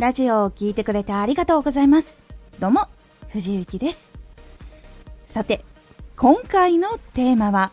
ラジオを聴いてくれてありがとうございます。どうも、藤幸です。さて、今回のテーマは、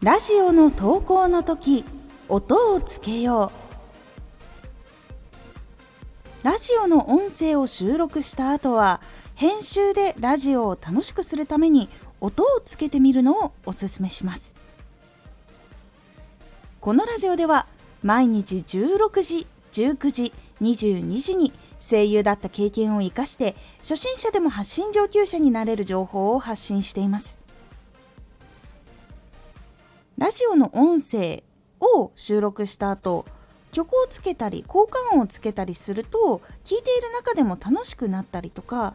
ラジオの投稿の時、音をつけよう。ラジオの音声を収録した後は、編集でラジオを楽しくするために音をつけてみるのをおすすめします。このラジオでは毎日16時、19時、22時に声優だった経験を生かして初心者でも発信上級者になれる情報を発信しています。ラジオの音声を収録した後曲をつけたり効果音をつけたりすると聞いている中でも楽しくなったりとか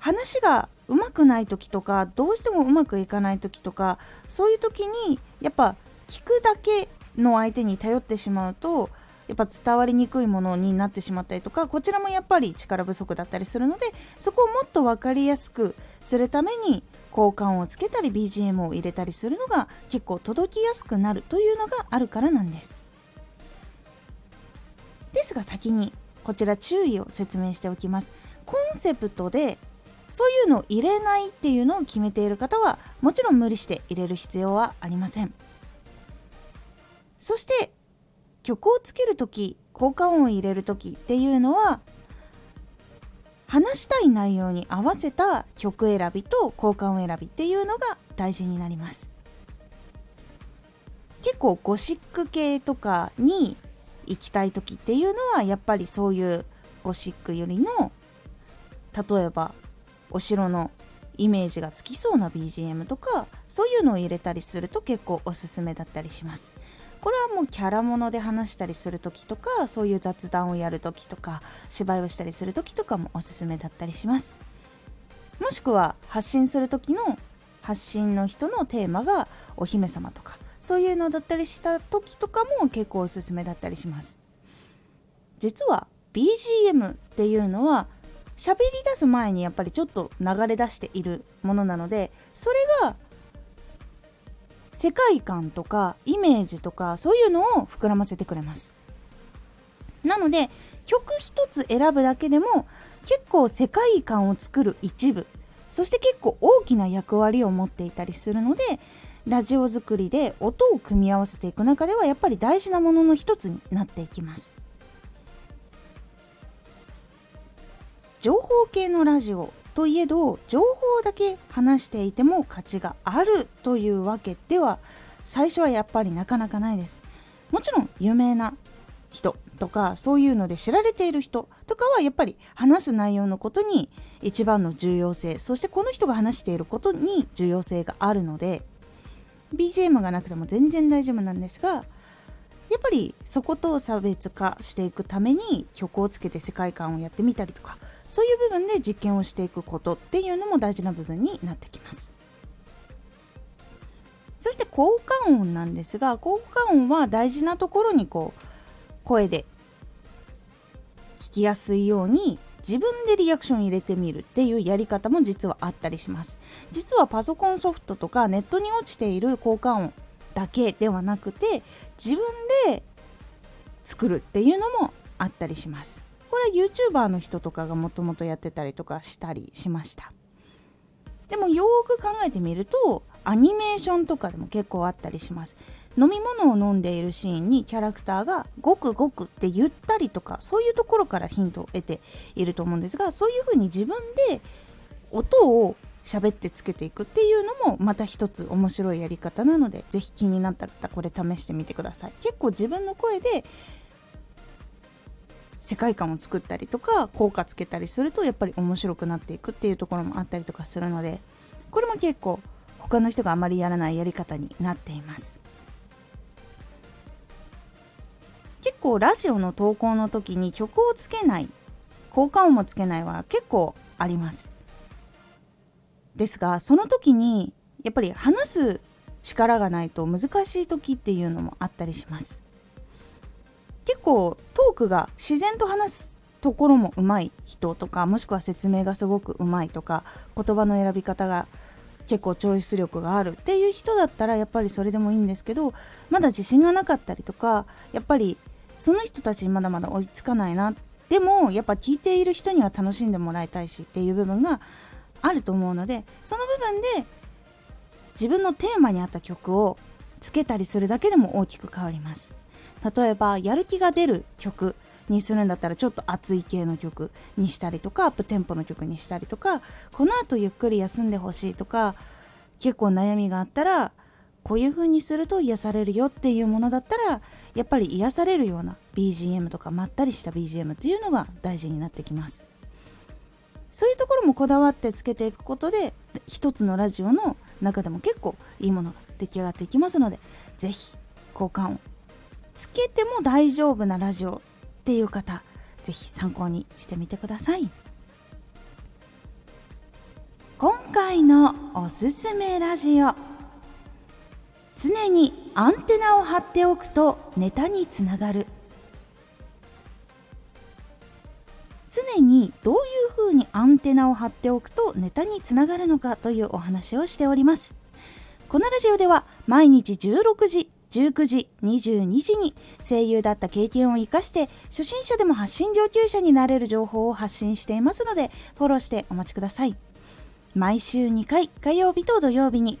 話がうまくない時とかどうしてもうまくいかない時とかそういう時にやっぱ聞くだけの相手に頼ってしまうとやっぱ伝わりにくいものになってしまったりとかこちらもやっぱり力不足だったりするのでそこをもっと分かりやすくするために交換をつけたり BGM を入れたりするのが結構届きやすくなるというのがあるからなんです。ですが先にこちら注意を説明しておきます。コンセプトでそういうのを入れないっていうのを決めている方はもちろん無理して入れる必要はありません。そして曲をつける時効果音を入れる時っていうのは話したい内容に合わせた曲選びと効果音選びっていうのが大事になります。結構ゴシック系とかに行きたい時っていうのはやっぱりそういうゴシックよりの例えばお城のイメージがつきそうな BGM とかそういうのを入れたりすると結構おすすめだったりします。これはもうキャラもので話したりする時とかそういう雑談をやる時とか芝居をしたりする時とかもおすすめだったりします。もしくは発信する時の発信の人のテーマがお姫様とかそういうのだったりした時とかも結構おすすめだったりします。実は BGM っていうのは喋り出す前にやっぱりちょっと流れ出しているものなのでそれが世界観とかイメージとかそういうのを膨らませてくれます。なので曲一つ選ぶだけでも結構世界観を作る一部そして結構大きな役割を持っていたりするのでラジオ作りで音を組み合わせていく中ではやっぱり大事なものの一つになっていきます。情報系のラジオといえど情報だけ話していても価値があるというわけでは最初はやっぱりなかなかないです。もちろん有名な人とかそういうので知られている人とかはやっぱり話す内容のことに一番の重要性そしてこの人が話していることに重要性があるので BGM がなくても全然大丈夫なんですがやっぱりそこと差別化していくために曲をつけて世界観をやってみたりとかそういう部分で実験をしていくことっていうのも大事な部分になってきます。そして効果音なんですが効果音は大事なところにこう声で聞きやすいように自分でリアクション入れてみるっていうやり方も実はあったりします。実はパソコンソフトとかネットに落ちている効果音だけではなくて自分で作るっていうのもあったりします。これは YouTuber の人とかがもともとやってたりとかしたりしました。でもよーく考えてみるとアニメーションとかでも結構あったりします。飲み物を飲んでいるシーンにキャラクターがごくごくって言ったりとかそういうところからヒントを得ていると思うんですがそういうふうに自分で音を喋ってつけていくっていうのもまた一つ面白いやり方なので是非気になったらこれ試してみてください。結構自分の声で世界観を作ったりとか効果つけたりするとやっぱり面白くなっていくっていうところもあったりとかするのでこれも結構他の人があまりやらないやり方になっています。結構ラジオの投稿の時に曲をつけない効果音もつけないは結構あります。ですがその時にやっぱり話す力がないと難しい時っていうのもあったりします。結構トークが自然と話すところもうまい人とかもしくは説明がすごくうまいとか言葉の選び方が結構チョイス力があるっていう人だったらやっぱりそれでもいいんですけどまだ自信がなかったりとかやっぱりその人たちにまだまだ追いつかないな。でもやっぱ聴いている人には楽しんでもらいたいしっていう部分があると思うのでその部分で自分のテーマに合った曲をつけたりするだけでも大きく変わります。例えばやる気が出る曲にするんだったらちょっと熱い系の曲にしたりとかアップテンポの曲にしたりとかこの後ゆっくり休んでほしいとか結構悩みがあったらこういう風にすると癒されるよっていうものだったらやっぱり癒されるような BGM とかまったりした BGM っていうのが大事になってきます。そういうところもこだわってつけていくことで一つのラジオの中でも結構いいものが出来上がっていきますので是非交換をつけても大丈夫なラジオっていう方是非参考にしてみてください。今回のおすすめラジオ。常にアンテナを張っておくとネタにつながる。常にどういうふうにアンテナを張っておくとネタにつながるのかというお話をしております。このラジオでは毎日16時19時22時に声優だった経験を生かして初心者でも発信上級者になれる情報を発信していますのでフォローしてお待ちください。毎週2回火曜日と土曜日に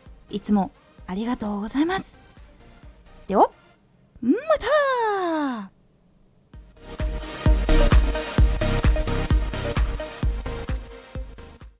いつもありがとうございます。